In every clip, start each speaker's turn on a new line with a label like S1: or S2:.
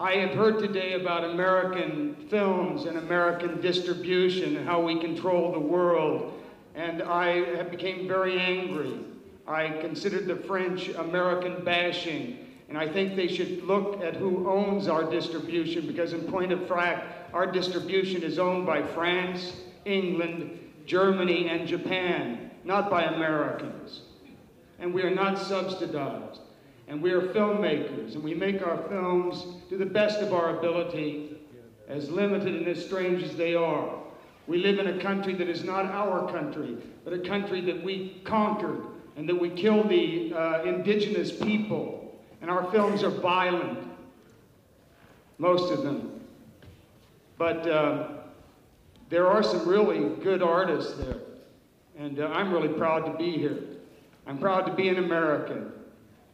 S1: I have heard today about American films and American distribution and how we control the world, and I became very angry. I considered the French American bashing, and I think they should look at who owns our distribution because, in point of fact, our distribution is owned by France, England, Germany, and Japan, not by Americans. And we are not subsidized. And we are filmmakers, and we make our films to the best of our ability, as limited and as strange as they are. We live in a country that is not our country, but a country that we conquered and that we killed the uh, indigenous people. And our films are violent, most of them. But uh, there are some really good artists there. And uh, I'm really proud to be here. I'm proud to be an American.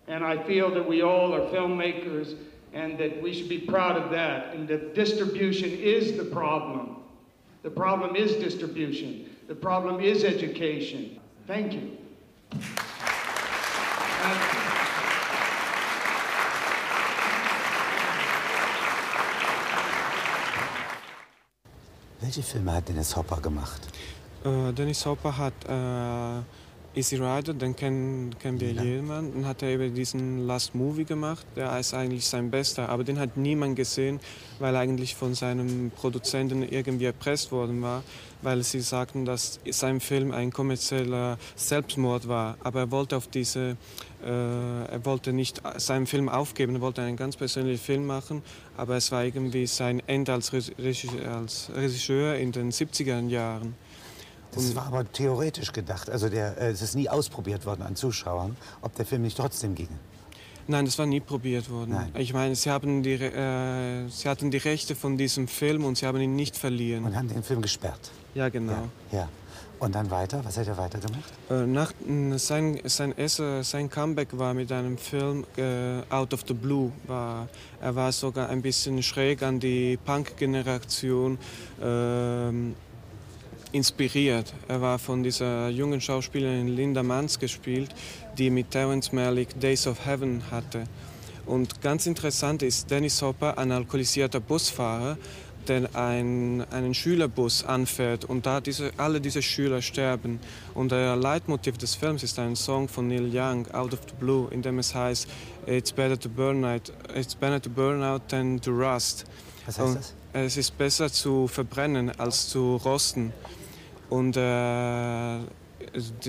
S1: And I feel that we all are filmmakers and that we should be proud of that. And that distribution is the problem. The problem is distribution. The problem is education. Thank you.
S2: Welche Filme hat Dennis Hopper gemacht?
S3: Äh, Dennis Hopper hat äh, Easy Rider, den kennen, kennen wir ja. jemand. Dann hat er eben diesen Last Movie gemacht. Der ist eigentlich sein bester, aber den hat niemand gesehen, weil er eigentlich von seinem Produzenten irgendwie erpresst worden war, weil sie sagten, dass sein Film ein kommerzieller Selbstmord war. Aber er wollte auf diese, äh, er wollte nicht seinen Film aufgeben, er wollte einen ganz persönlichen Film machen, aber es war irgendwie sein Ende als Regisseur in den 70er Jahren.
S2: Das war aber theoretisch gedacht. Also der, äh, es ist nie ausprobiert worden an Zuschauern, ob der Film nicht trotzdem ginge.
S3: Nein, das war nie probiert worden. Nein. Ich meine, sie, haben die, äh, sie hatten die Rechte von diesem Film und sie haben ihn nicht verliehen.
S2: Und haben den Film gesperrt.
S3: Ja, genau.
S2: Ja. ja. Und dann weiter? Was hat er weiter gemacht?
S3: Äh, nach, sein, sein, erster, sein Comeback war mit einem Film äh, Out of the Blue. War, er war sogar ein bisschen schräg an die Punk-Generation. Inspiriert. Er war von dieser jungen Schauspielerin Linda Manns gespielt, die mit Terence Malick Days of Heaven hatte. Und ganz interessant ist Dennis Hopper, ein alkoholisierter Busfahrer, der ein, einen Schülerbus anfährt und da diese, alle diese Schüler sterben. Und der Leitmotiv des Films ist ein Song von Neil Young, Out of the Blue, in dem es heißt, It's better to burn out, it's better to burn out than to rust.
S2: Was heißt das?
S3: Es ist besser zu verbrennen als zu rosten. Und äh,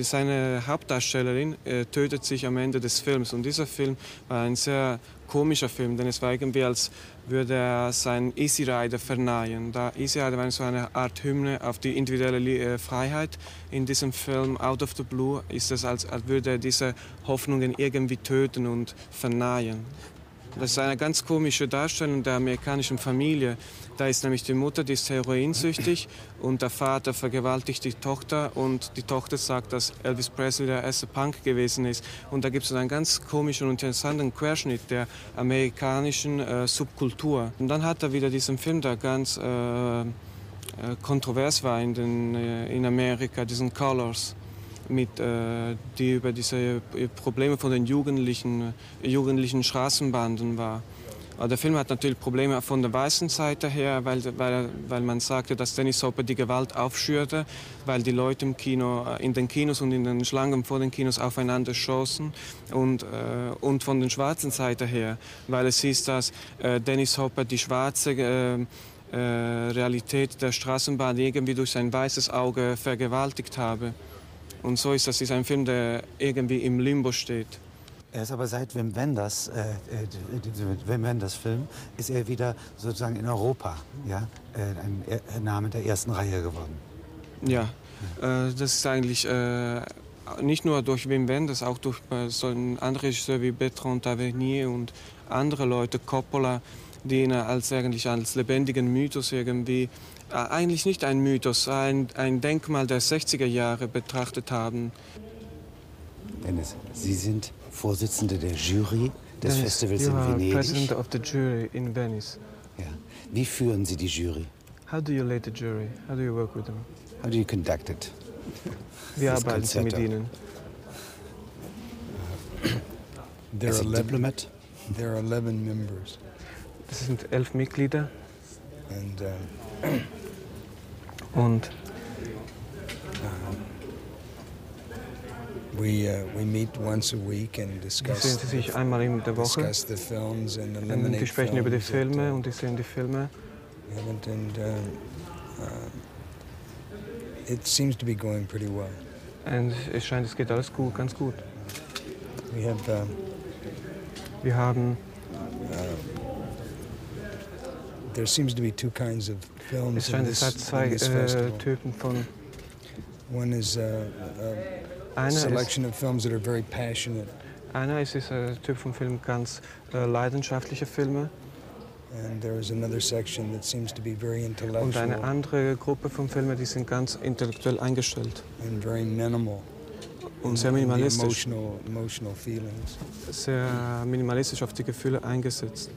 S3: seine Hauptdarstellerin äh, tötet sich am Ende des Films. Und dieser Film war ein sehr komischer Film, denn es war irgendwie, als würde er seinen Easy Rider verneinen. Da Easy Rider war so eine Art Hymne auf die individuelle äh, Freiheit. In diesem Film Out of the Blue ist es, als, als würde er diese Hoffnungen irgendwie töten und verneinen. Das ist eine ganz komische Darstellung der amerikanischen Familie. Da ist nämlich die Mutter, die ist heroinsüchtig und der Vater vergewaltigt die Tochter und die Tochter sagt, dass Elvis Presley der erste Punk gewesen ist. Und da gibt es einen ganz komischen und interessanten Querschnitt der amerikanischen äh, Subkultur. Und dann hat er wieder diesen Film, der ganz äh, äh kontrovers war in, den, äh, in Amerika, diesen Colors mit, äh, die über diese Probleme von den Jugendlichen, jugendlichen Straßenbanden war. Der Film hat natürlich Probleme von der weißen Seite her, weil, weil, weil man sagte, dass Dennis Hopper die Gewalt aufschürte, weil die Leute im Kino, äh, in den Kinos und in den Schlangen vor den Kinos aufeinander schossen und, äh, und von der schwarzen Seite her, weil es hieß, dass äh, Dennis Hopper die schwarze äh, äh, Realität der Straßenbahn irgendwie durch sein weißes Auge vergewaltigt habe. Und so ist das ist ein Film, der irgendwie im Limbo steht.
S2: Er ist aber seit Wim Wenders, äh, äh Wim Wenders Film, ist er wieder sozusagen in Europa ja, äh, ein Name der ersten Reihe geworden.
S3: Ja, äh, das ist eigentlich äh, nicht nur durch Wim Wenders, auch durch äh, so andere Regisseure wie Bertrand Tavernier und andere Leute, Coppola, die ihn als eigentlich als lebendigen Mythos irgendwie äh, eigentlich nicht ein Mythos, ein, ein Denkmal der 60er Jahre betrachtet haben.
S2: Dennis, Sie sind Vorsitzende der Jury des
S3: Dennis,
S2: Festivals in Venedig.
S3: President of the jury in Venice.
S2: Ja. Wie führen Sie die Jury?
S3: How do you lead the jury? How do you work with them?
S2: How do you conduct it?
S3: Wie arbeiten Sie mit ihnen?
S2: There are, 11,
S4: there are 11 members.
S3: Das sind elf Mitglieder
S4: and uh,
S3: und
S4: we uh, we meet once a week and
S3: die
S4: discuss
S3: sehen sie sich einmal in der Woche. Und
S4: eliminate
S3: die sprechen über die Filme
S4: uh,
S3: und die sehen die Filme.
S4: and uh, uh, it seems to be going pretty well.
S3: Und es scheint, es geht alles gut, ganz gut.
S4: We have um,
S3: Wir haben,
S4: there seems to be two kinds of
S3: es hat zwei äh. Typen von.
S4: One is uh, a
S3: Einer ist,
S4: selection of films that are very passionate,
S3: einer ist dieser Typ von Film ganz äh, leidenschaftliche Filme
S4: and there is another section that seems to be very
S3: und
S4: intellectual
S3: eine andere Gruppe von Filmen, die sind ganz intellektuell eingestellt
S4: and very minimal.
S3: und sehr minimalistisch,
S4: Emotional, emotional feelings.
S3: sehr minimalistisch auf die Gefühle eingesetzt.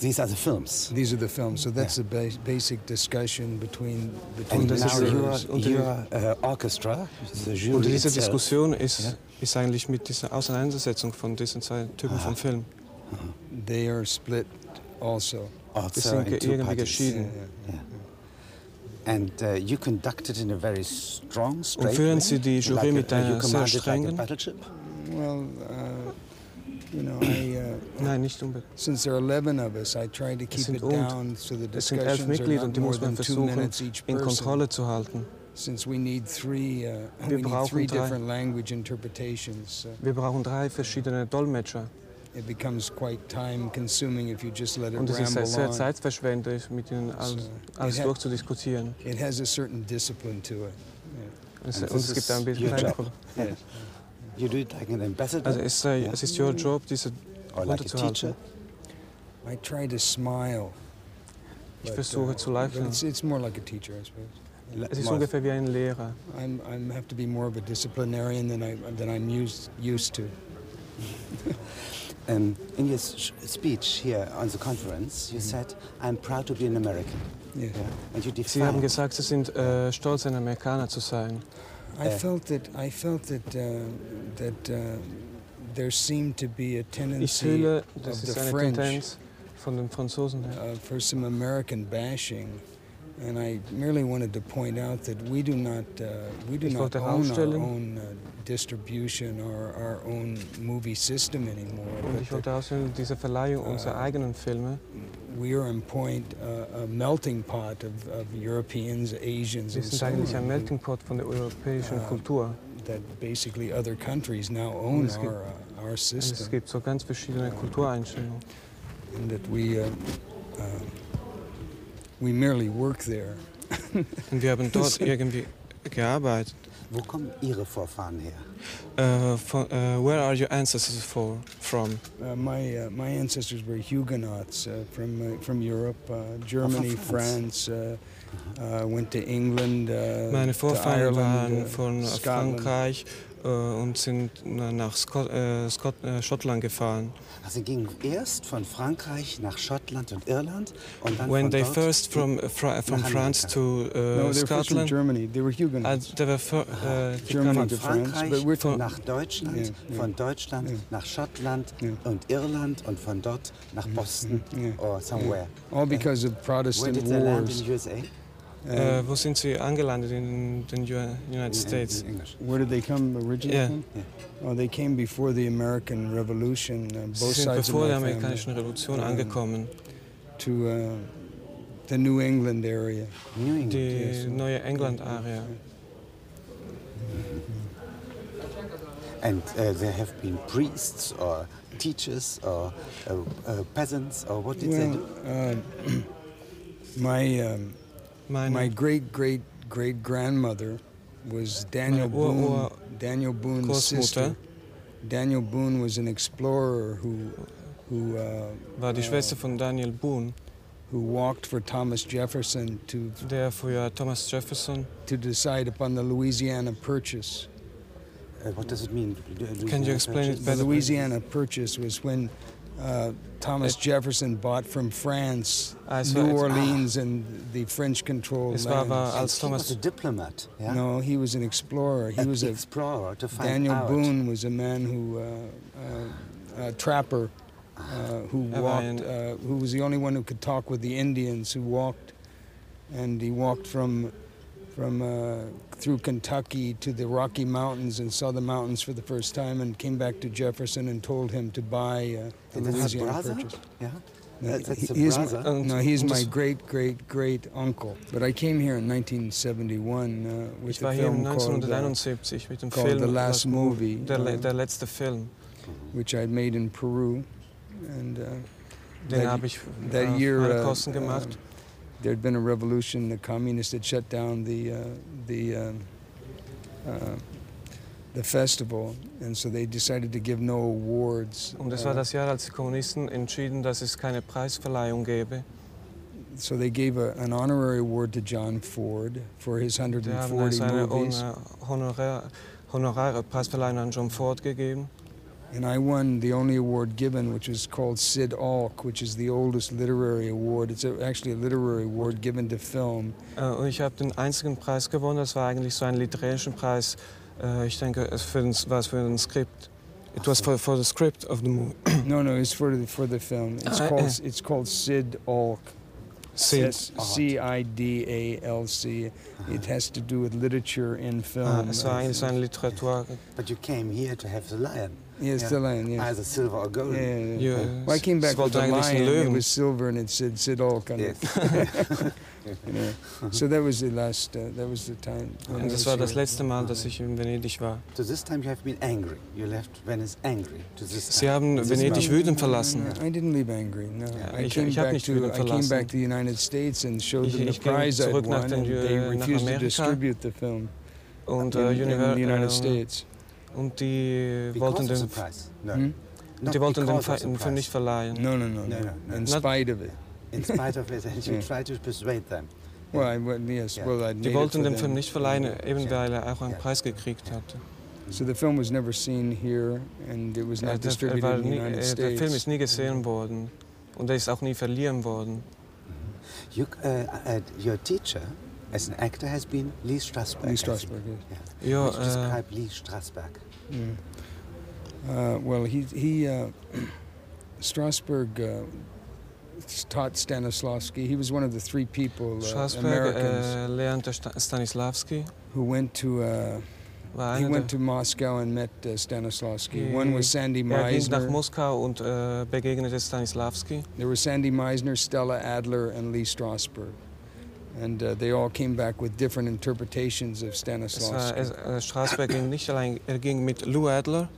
S2: These are the films.
S4: These are the films. So that's the ba- basic discussion between between
S2: And
S4: the
S2: now your,
S4: jurors.
S3: und die-
S2: your uh, orchestra, the jury
S3: Und diese
S2: itself,
S3: Diskussion ist,
S2: Ja.
S3: ist eigentlich mit dieser Auseinandersetzung von diesen zwei Typen von Film.
S4: They are split also.
S2: also
S3: sind
S2: in two
S3: irgendwie
S2: parties.
S3: geschieden.
S4: Yeah.
S2: And uh, you conducted in a very strong, straight
S3: führen Sie die Jury
S2: like
S3: mit einer sehr
S2: commanded like a
S3: strengen-
S2: battleship?
S4: Well, uh, you know, I, uh,
S3: Nein, nicht unbedingt.
S4: since there are 11 of us, I try to keep
S3: sind
S4: it
S3: und-
S4: down so the
S3: Es sind elf Mitglieder und die muss man versuchen in. Kontrolle zu halten.
S4: Since we need three, uh,
S3: Wir
S4: we need
S3: brauchen
S4: three
S3: drei.
S4: different language interpretations. Uh,
S3: Wir brauchen drei verschiedene Dolmetscher.
S4: it becomes quite time consuming if you just let it
S3: Und es ist sehr, zeitverschwenderisch, mit ihnen alles, alles
S4: ha-
S3: durchzudiskutieren.
S4: It has a certain discipline to it.
S3: Es,
S2: And
S3: und
S2: this
S3: es gibt ein
S2: is
S3: bisschen
S4: Yes.
S2: You do it like an ambassador
S3: Also es, sei,
S2: Ja.
S3: es ist Ihr Job, diese
S2: or like a
S3: runterzuhalten.
S2: teacher?
S4: I try to smile.
S3: Ich
S4: but,
S3: versuche
S4: uh,
S3: zu lächeln.
S4: It's, it's more like a teacher, I suppose.
S3: Es ist ungefähr wie ein Lehrer.
S4: I'm, I'm have to be more of a disciplinarian than I than I'm used used to.
S2: Um, in your speech here on the conference, you said, I'm proud to be an American.
S4: Yeah.
S2: Yeah. And you
S3: Sie haben gesagt, Sie sind äh, stolz, ein Amerikaner zu sein.
S4: I
S2: Uh,
S4: felt that I felt that uh, that uh, there seemed to be a
S3: Ich
S4: tendency
S3: fühle,
S4: of
S3: das
S4: the
S3: ist eine
S4: French
S3: Tendenz von den Franzosen her.
S4: uh, for some American bashing, and I merely wanted to point out that we do not uh, we do
S3: Ich
S4: not own our own uh, distribution or our own movie system anymore.
S3: Und ich wollte diese Verleihung unserer eigenen Filme,
S4: we are in point uh, a melting pot of, of Europeans, Asians,
S3: wir
S4: and
S3: sind
S4: so
S3: eigentlich ein Melting Pot von der europäischen
S4: Ah.
S3: Kultur.
S4: that basically other countries now own
S3: gibt-
S4: our uh, our
S3: Und es
S4: system,
S3: gibt so ganz verschiedene Kultureinstellungen.
S4: and that we uh, uh, we merely work there.
S3: Und wir haben dort irgendwie gearbeitet.
S2: Wo kommen Ihre Vorfahren her?
S3: Äh, von, äh, where are your ancestors for, from?
S4: Uh, my uh, my ancestors were Huguenots uh, from uh, from Europe, uh, Germany,
S2: France.
S4: France. Uh, uh, went to England, uh,
S3: Meine
S4: to
S3: Vorfahren
S4: Ireland,
S3: waren
S4: uh,
S3: von
S4: Scotland.
S3: Frankreich und sind na- nach Scot äh, Scot äh, Schottland gefahren.
S2: Also sie gingen erst von Frankreich nach Schottland und Irland und dann
S3: When
S2: von
S3: they
S2: dort
S3: first from, uh, fra from
S2: nach
S3: France to äh,
S4: no, they from
S3: Scotland,
S4: Germany. They were
S3: uh,
S4: Huguenots.
S3: they were äh, die
S4: Germany
S3: kamen
S4: to
S2: von
S4: France,
S2: Frankreich
S4: but we're
S2: nach Deutschland,
S4: Ja, ja.
S2: von Deutschland
S4: Ja.
S2: nach Schottland und Irland und von dort nach Boston
S4: Ja.
S2: or somewhere.
S4: all because of
S2: Where
S4: Protestant
S2: did they land
S4: wars.
S2: in USA?
S4: Uh,
S3: wo sind Sie angelandet in den U- United States?
S2: In English.
S4: where did they come originally
S3: Yeah.
S4: from? Oh, they came before the American Revolution. Uh, both
S3: Sie sind
S4: sides of
S3: bevor
S4: my
S3: der amerikanischen Revolution
S4: Ähm,
S3: angekommen.
S4: to uh, the New England area.
S2: New England.
S3: Die
S4: yes.
S3: neue England-Area.
S2: And uh, there have been priests or teachers or uh, uh, peasants or what did they do?
S4: uh, my um,
S3: Meine
S4: my great great great grandmother was Daniel
S3: Meine Ur-
S4: Boone.
S3: Ur-
S4: Daniel Boone's
S3: Großmutter
S4: sister. Daniel Boone was an explorer who who uh,
S3: war die
S4: äh,
S3: Schwester von Daniel Boone,
S4: who walked for Thomas Jefferson to
S3: der früher Thomas Jefferson.
S4: to decide upon the Louisiana Purchase.
S2: Uh, what does it mean? Do- do
S3: Can you
S2: have
S3: explain it
S2: purchase?
S4: The? Louisiana Purchase was when uh, Thomas
S3: It-
S4: Jefferson bought from France
S3: Ah,
S4: New
S3: et-
S4: Orleans and the French-controlled
S3: Es war aber
S4: lands.
S3: als
S2: He was a diplomat. Yeah?
S4: No, he was an explorer. He
S2: a
S4: was a
S2: explorer to find
S4: Daniel
S2: out.
S4: Boone was a man who uh, uh, a trapper uh, who walked, uh, who was the only one who could talk with the Indians, who walked, and he walked from from uh, through Kentucky to the Rocky Mountains and saw the mountains for the first time, and came back to Jefferson and told him to buy uh, the
S2: And that's
S4: Louisiana
S2: brother?
S4: Purchase.
S2: Yeah.
S4: No,
S2: That's- that's
S4: he-
S2: the
S4: he is my- no, he's my great great great uncle. But I came here in 1971 uh, with
S3: Ich war
S4: a
S3: hier
S4: film called, uh,
S3: 1971 mit dem
S4: called
S3: Film
S4: The Last
S3: was-
S4: Movie,
S3: der, le-
S4: uh,
S3: der letzte Film.
S4: which I'd made in Peru, and uh,
S3: Den
S4: that-
S3: habe ich
S4: that
S3: auf
S4: year
S3: meine
S4: uh,
S3: Kosten gemacht.
S4: Um, there'd been a revolution. The communists had shut down the uh, the um, uh, the festival, and so they decided to give no awards.
S3: Und das
S4: uh,
S3: war das Jahr, als die Kommunisten entschieden, dass es keine Preisverleihung gäbe.
S4: So they gave a, an honorary award to John Ford for his
S3: Die haben
S4: 140
S3: also eine
S4: movies,
S3: Hon- Honorar, Honorare Preisverleihung an John Ford gegeben.
S4: And I won the only award given, which was called CIDALC, which is the oldest literary award. It's a, actually a literary award given to film.
S3: Äh, Und ich habe den einzigen Preis gewonnen. Das war eigentlich so ein literarischen Preis. Äh, Ich denke, es für den, war es für ein Skript. It was for, for the script of the movie.
S4: no, no, it's for the for the film. It's
S3: Ah,
S4: called
S3: eh.
S4: it's called CIDALC.
S3: Sid.
S4: S- C-I-D-A-L-C. It has to do with literature in film.
S3: Ah, es war eigentlich so eine Literatur.
S2: But you came here to have the lion.
S4: Yes,
S2: Yeah.
S4: the lion. Yes.
S2: Either silver or gold.
S4: Yeah, yeah, yeah.
S3: Ja,
S4: Well, I came back with
S3: a
S4: the lion. It was silver, and it said CIDALC on
S2: Yes.
S4: it. You know. So that was the last. Uh, that was the time. when I
S3: Und das
S4: was
S3: war das
S4: here.
S3: letzte Mal, dass ich in Venedig war.
S2: So this time you have been angry. You left Venice angry. To this
S3: Sie
S2: time.
S3: haben
S2: This
S3: Venedig wütend verlassen.
S4: I didn't leave angry. No,
S3: Ja,
S4: I
S3: ich-
S4: came
S3: ich
S4: back
S3: nicht
S4: to.
S3: wütend
S4: I came back to the United States and showed
S3: Ich-
S4: them the
S3: ich
S4: prize I'd won, and
S3: äh,
S4: they refused to distribute the film
S3: Und,
S4: in,
S3: äh,
S4: in the United
S3: ähm,
S4: States.
S3: Und die
S2: Because
S3: wollten
S2: of the
S3: den.
S2: No. Not
S3: die wollten den,
S2: prize.
S3: nicht verleihen.
S4: No, no, no,
S2: No,
S4: no.
S2: no, no.
S4: In spite of it.
S2: In spite of it, and you
S4: Yeah.
S2: try to persuade them.
S4: Well, I, well, yes.
S2: Yeah.
S4: Well, I
S3: Die
S4: it
S3: wollten den. Film nicht verleihen, eben
S2: Ja.
S3: weil er auch einen
S2: Ja.
S3: Preis gekriegt hatte.
S4: So the film was never seen here, and it was
S3: Ja,
S4: not
S3: der, er
S4: distributed
S3: war
S4: in the United States.
S3: der Film ist nie gesehen worden. Und er ist auch nie verliehen worden.
S2: You, uh, uh, your teacher as an actor has been Lee Strasberg.
S4: Lee Strasberg, yes.
S2: Yeah.
S3: Ja,
S2: Would you
S3: äh,
S2: describe Lee Strasberg?
S4: Mm. Uh, well, he he uh, Strasberg uh, taught Stanislavski. He was one of the three people, uh,
S3: Strasberg
S4: Americans,
S3: äh, lernte Stanislavski.
S4: who went to. Uh,
S3: War
S4: he went to Moscow and met uh, Stanislavski.
S3: He-
S4: One was Sandy Meisner.
S3: er ging nach Moskau und äh, begegnete Stanislavski.
S4: There were Sandy Meisner, Stella Adler, and Lee Strasberg. And uh, they all came back with different interpretations of Stanislavski.
S3: es, äh, Strasberg ging nicht allein, er ging mit Lou Adler.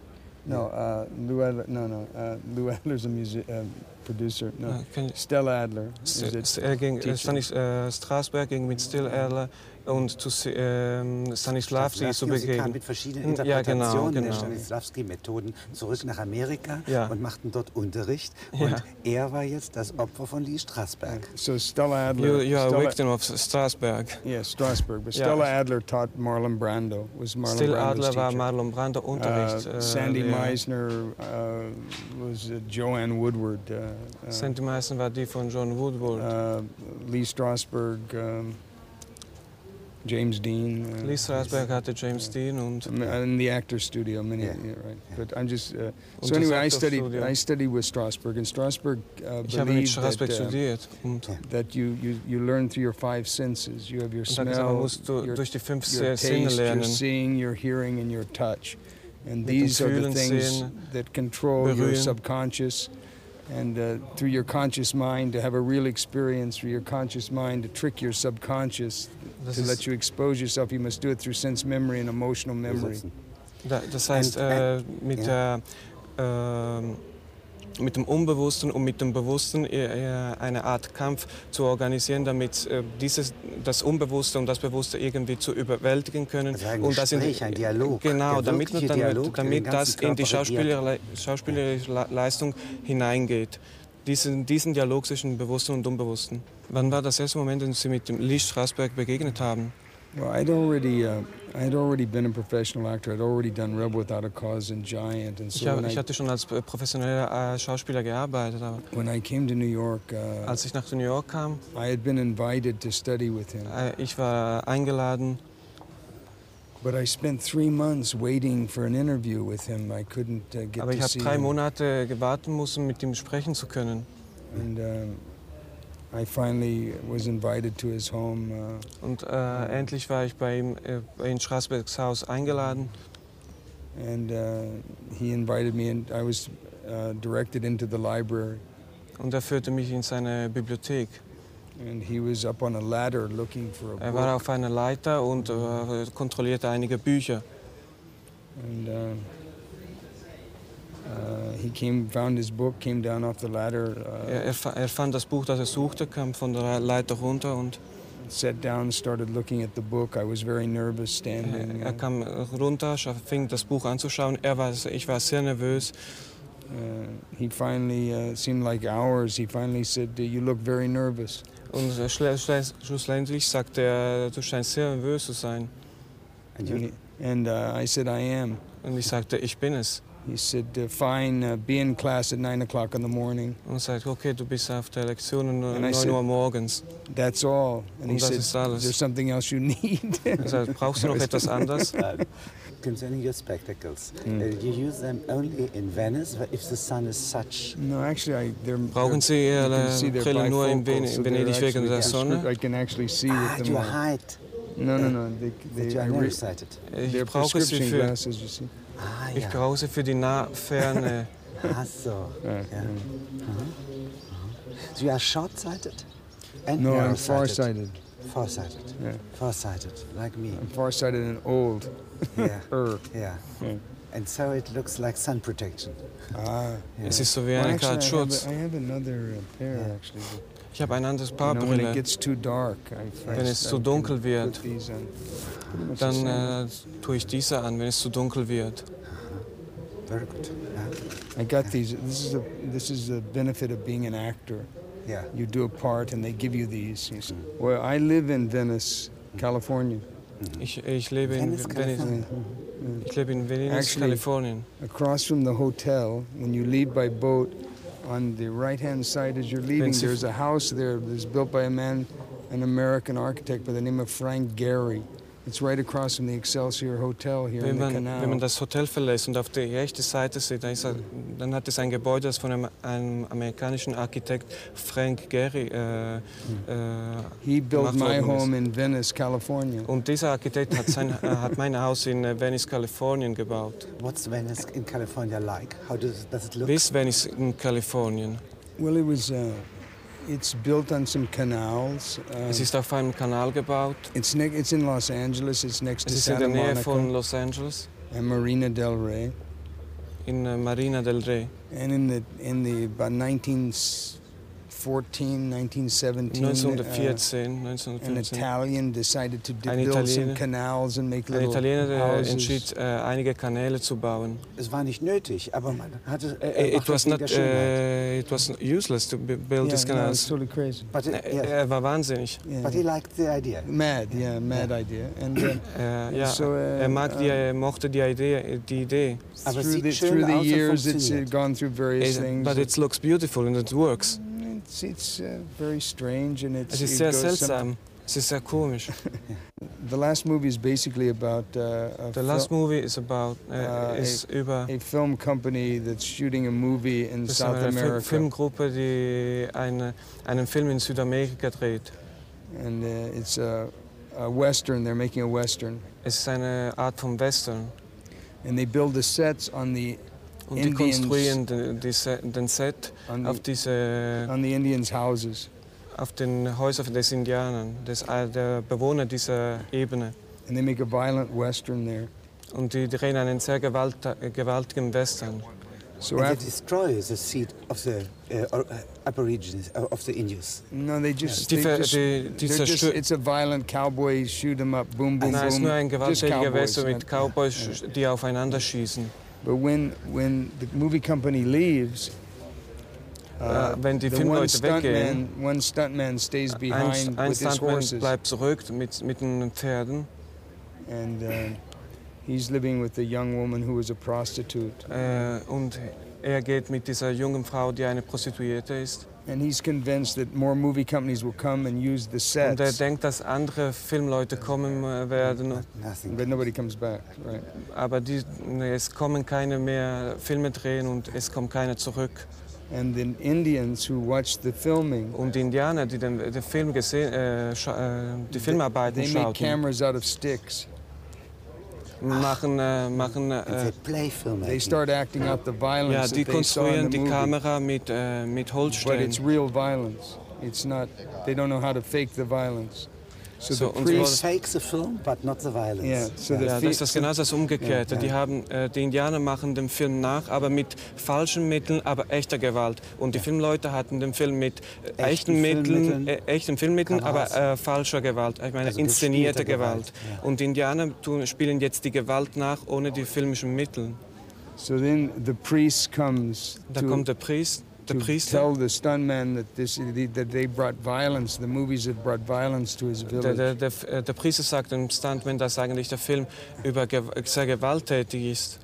S4: No, uh, Lou Adler. No, no. Uh, Lou Adler's a music uh, producer. No,
S3: Äh,
S4: Stella Adler. Is it?
S3: er ging. Stanis, äh, Strasberg ging mit Stella Adler und zu ähm, Stanislavski zu
S2: und sie kamen
S3: begegnen.
S2: mit verschiedenen
S3: Ja, genau,
S2: Interpretationen der
S3: genau.
S2: Stanislavski-Methoden zurück nach Amerika
S3: Ja.
S2: und machten dort Unterricht.
S3: Ja.
S2: Und er war jetzt das Opfer von Lee Strasberg.
S4: So Stella Adler.
S3: You, you are a
S4: Stella-
S3: victim of Strasberg.
S4: Yeah, Strasberg. But
S3: Yeah.
S4: Stella Adler taught Marlon Brando. Was Marlon
S3: Still
S4: Brando's
S3: Adler war
S4: teacher.
S3: Marlon Brando
S4: Uh,
S3: Unterricht. äh,
S4: Sandy
S3: Lehrer.
S4: Meisner uh, was uh, Joanne Woodward. Uh, uh,
S3: Sandy Meisner war die von John Woodward.
S4: uh, Lee Strasberg, um, James Dean. Uh,
S3: Lee Strasberg hatte James Dean und,
S4: In the Actors studio, many,
S2: Yeah.
S4: yeah, right. But I'm just. Uh, so anyway, I studied.
S3: Actorstudio.
S4: I studied with Strasberg, and Strasberg uh,
S3: Ich habe mit
S4: believed
S3: Strasberg
S4: that, uh,
S3: studiert. Und,
S4: that you, you, you learn through your five senses. You have your
S3: und gesagt, man
S4: smell,
S3: muss du,
S4: your
S3: durch die fünf
S4: your
S3: Sinne
S4: taste, your seeing, your hearing, and your touch. And these are the things
S3: Sehen,
S4: that control your subconscious. And uh, through your conscious mind, to have a real experience, through your conscious mind, to trick your subconscious,
S3: Das,
S4: to let you expose yourself, you must do it through sense memory and emotional memory.
S3: das heißt,
S2: And-
S3: äh,
S2: and-
S3: mit, der, ähm, mit dem Unbewussten und mit dem Bewussten äh, eine Art Kampf zu organisieren, damit äh, dieses, das Unbewusste und das Bewusste irgendwie zu überwältigen können.
S2: Also ein
S3: und das in die-
S2: Gespräch, ein Dialog,
S3: Genau,
S2: der
S3: damit, damit,
S2: Dialog, den
S3: damit das in die schauspielerische Le- Leistung hineingeht. Diesen, diesen Dialog zwischen Bewussten und Unbewussten. Wann war das erste Moment, in dem Sie mit dem Lee Strasberg begegnet haben?
S4: Well, I'd already, uh,
S3: ich, hatte schon als äh, professioneller äh, Schauspieler gearbeitet. Aber
S4: York, uh,
S3: als ich nach New York kam, äh, ich war eingeladen. Aber ich habe drei Monate gewartet müssen, mit ihm sprechen zu können.
S4: And, uh,
S3: und äh, endlich war ich bei ihm äh, in Straßbergs Haus eingeladen.
S4: and uh, he invited me, and I was uh, directed into the library.
S3: Und er führte mich in seine Bibliothek.
S4: And he was up on a ladder looking for a
S3: Er war
S4: book.
S3: auf einer Leiter und äh, kontrollierte einige Bücher.
S4: And uh, uh, he came, found his book, came down off the ladder, uh,
S3: Er, er, er fand das Buch, das er suchte, kam von der Leiter runter und
S4: sat down, started looking at the book. I was very nervous standing.
S3: er, er kam runter, fing das Buch anzuschauen. Er war, ich war sehr nervös.
S4: Uh, he finally, uh, seemed like hours, he finally said, You look very nervous.
S3: Und äh, schlussendlich sagte er, du scheinst sehr nervös zu sein.
S2: And
S4: uh, I said, I am.
S3: Und ich sagte, ich bin es.
S4: He said, uh, Fine, uh, be in class at 9 o'clock in the morning.
S3: Und sagte, okay, du bist auf der Lektion um
S4: And I
S3: 9
S4: said-
S3: Uhr morgens.
S4: That's all. And he
S3: das
S4: said,
S3: ist alles.
S4: Is there something else you need?
S3: Er sagte, brauchst du noch etwas anderes?
S2: concerning your spectacles,
S4: Mm.
S2: uh, you use them only in Venice if the sun is such.
S4: no, actually, I, they're.
S3: Brauchen Sie
S4: you can
S3: Ihre
S4: see they're
S3: Brille nur in, Ven
S4: bifocal, so
S3: in
S4: they're
S3: Venedig wegen der Sonne?
S4: I can actually see
S2: Ah,
S4: with them.
S2: you
S4: on.
S2: hide
S4: No, no, no. They,
S2: that
S4: they,
S2: you
S4: I
S2: are
S4: re-
S2: nearsighted.
S4: They're prescription glasses, you see.
S2: Ah,
S3: ich
S2: yeah.
S3: brauche sie für die Nahferne.
S2: Ah, so.
S4: Right,
S2: Yeah.
S4: mm.
S2: So you are short-sighted and
S4: No, I'm farsighted.
S2: Far-sighted.
S4: Yeah.
S2: Far-sighted, like me.
S4: I'm farsighted and old.
S2: yeah.
S4: Er.
S2: Yeah.
S4: Yeah.
S2: And so it looks like sun protection.
S4: Ah.
S2: Yeah.
S3: Es ist so wie
S4: Well,
S3: ein
S4: actually, I, have
S3: Schutz.
S4: a, I have another uh, pair
S2: Yeah.
S4: actually. but,
S3: Ich habe ein anderes
S4: you
S3: Paar
S4: know, when it
S3: Brille.
S4: gets too dark, I, I,
S3: Wenn es
S4: I
S3: zu
S4: can
S3: dunkel
S4: put
S3: wird,
S4: these on. Pretty much the
S3: Dann
S4: same.
S3: äh, tue ich diese an, wenn es zu dunkel wird.
S2: Very good. Yeah.
S4: I got these. This is a this is the benefit of being an actor.
S2: yeah.
S4: You do a part, and they give you these. You see. Well, I live in Venice, mm-hmm. California. Mm-hmm.
S3: Ich, ich, lebe in
S2: Venice,
S3: Venice,
S2: California.
S3: ich lebe in Venice,
S4: Actually-
S3: Kalifornien.
S4: Across from the hotel, when you leave by boat, on the right-hand side as you're leaving, there's a house there that's built by a man, an American architect by the name of Frank Gehry. It's right across from the Excelsior Hotel here
S3: Wenn
S4: in the canal.
S3: wenn man das Hotel verlässt und auf die rechte Seite sieht, dann, ist er, dann hat es ein Gebäude, das von einem, einem amerikanischen Architekt Frank Gehry äh, äh,
S4: he built my
S3: worden ist.
S4: home in Venice, California.
S3: Und dieser Architekt hat, sein, äh, hat mein Haus in äh, Venice, Kalifornien gebaut.
S2: What's Venice in California like? How does, does it look?
S3: Wie ist Venice in Kalifornien?
S4: Well, it was. Uh, it's built on some canals. Uh,
S3: Es ist auf einem Kanal gebaut.
S4: it's ne- It's in Los Angeles. It's next
S3: Es
S4: to
S3: ist in
S4: Santa
S3: der Nähe
S4: Monica
S3: von Los Angeles,
S4: and Marina Del Rey.
S3: in äh, Marina del Rey.
S4: And in the in the about 1914, 1917, uh,
S3: 1914,
S4: an Italian decided to d-
S3: Ein
S4: build some canals and make
S3: Ein
S4: little
S3: Italiener
S4: houses.
S3: entschied, äh, einige Kanäle zu bauen.
S2: Es war nicht nötig, aber man hatte.
S3: Äh,
S2: er
S3: It was not,
S2: der Schönheit.
S3: äh, it was useless to build
S4: yeah,
S3: these canals.
S4: it's totally crazy.
S2: But, it,
S3: Äh,
S2: yeah,
S3: Er war wahnsinnig.
S4: Yeah,
S2: but he liked the idea.
S4: mad, yeah, mad idea. And uh,
S3: Äh, ja,
S4: So, äh,
S3: er mag die,
S4: äh,
S3: er mochte die Idee. Die Idee.
S2: Aber
S4: through the,
S2: schön
S4: through the years, it's gone through various
S3: It-
S4: things.
S3: but it looks beautiful and it works.
S4: It's, it's uh, very strange and it's.
S3: Es ist
S4: it
S3: sehr seltsam. Es ist sehr komisch.
S4: the last movie is basically about uh, a,
S3: The last movie is about, äh,
S4: Äh,
S3: ist über
S4: a film company that's shooting a movie in
S3: das
S4: South
S3: eine
S4: America.
S3: Filmgruppe, die eine, einen Film in Südamerika dreht.
S4: and uh, it's a, a western. They're making a western,
S3: Es ist eine Art von Western.
S4: and they build the sets on the
S3: Und die
S4: Indians-
S3: konstruieren Se- den Set
S4: on
S3: auf
S4: the,
S3: diese
S4: on the Indians' houses,
S3: auf den Häusern des Indianern, des, äh, der Bewohner dieser Ebene.
S4: and they make a violent western there.
S3: Und die drehen einen sehr gewalt, äh, gewaltigen Western.
S4: So
S2: And they destroy the seed of the uh, or, uh, aborigines, uh, of the Indians.
S4: no, they just,
S3: Die,
S4: they just,
S3: die, die
S4: just it's a violent cowboy shoot 'em up, boom, boom,
S3: Nein, es ist
S4: boom.
S3: nur ein gewalttätiger Western mit Cowboys, die aufeinander schießen.
S4: But when when the movie company leaves, uh,
S3: Äh, wenn die
S4: the one
S3: Filmleute weggehen,
S4: stuntman one stuntman stays behind
S3: ein
S4: with his
S3: Stuntman
S4: horses,
S3: bleibt zurück mit, mit den Pferden.
S4: and uh, he's living with a young woman who was a prostitute.
S3: Äh, und er geht mit dieser jungen Frau, die eine Prostituierte ist.
S4: And he's convinced that more movie companies will come and use the
S3: Und er
S4: sets,
S3: denkt, dass andere Filmleute kommen äh, werden,
S2: Nothing.
S4: but nobody comes back. Right.
S3: aber die, es kommen keine mehr Filme drehen und es kommt keiner zurück.
S4: And the Indians who watched the filming,
S3: Und die Indianer, die den, den Film gesehen, äh, äh, die Filmarbeiten
S4: they make
S3: schauten,
S4: cameras out of sticks.
S3: Machen, äh, machen äh,
S2: they play filmmaking.
S4: They start acting out the violence
S3: ja,
S4: that
S3: die
S4: they saw in
S3: konstruieren die. Kamera mit, äh, mit
S4: But it's real violence. It's not. They don't know how to fake the violence. So,
S3: So,
S4: the
S3: und
S2: They
S4: priests.
S2: fake the film, but not the violence.
S4: Yeah, so the
S3: Ja, das ist das genau das Umgekehrte.
S2: Ja, ja.
S3: Die, haben, äh, die Indianer machen den Film nach, aber mit falschen Mitteln, aber echter Gewalt. Und die Filmleute hatten den Film mit äh,
S2: Echten
S3: echten Mitteln,
S2: Filmmitteln,
S3: äh, echten Filmmitteln, aber äh, falscher Gewalt. Ich meine,
S2: Also
S3: inszenierte Gewalt.
S2: Gewalt.
S3: Und die Indianer tun, spielen jetzt die Gewalt nach, ohne die filmischen Mittel.
S4: So then the priest comes
S3: Da kommt der Priester, der
S4: to
S3: Priester
S4: tell the stuntman that this that they brought violence. The movies had brought violence to his
S3: der,
S4: village.
S3: der, der, äh, der Priester sagt dem Stuntman, dass eigentlich der Film über, Ge- sehr gewalttätig ist.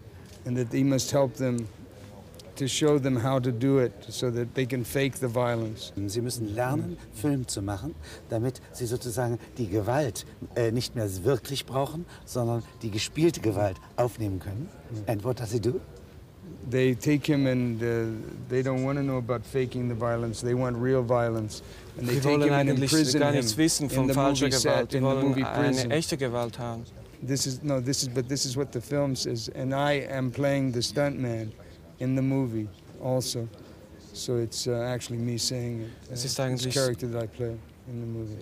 S4: and that he must help them to show them how to do it so that they can fake the violence.
S2: Sie müssen lernen, Film zu machen, damit sie sozusagen die Gewalt äh, nicht mehr wirklich brauchen, sondern die gespielte Gewalt aufnehmen können. And what does he do?
S4: They take him and uh, they don't want to know about faking the violence. They want real violence. And they take him and imprison
S3: gar nichts wissen
S4: in
S3: von
S4: the
S3: falscher
S4: movie
S3: Gewalt.
S4: set, in the movie
S3: eine
S4: prison.
S3: echte Gewalt haben.
S4: This is no, this is but this is what the film says, and I am playing the stuntman in the movie also. So it's uh, actually me saying it.
S3: Ist
S4: it's
S3: the
S4: character that I play in the movie.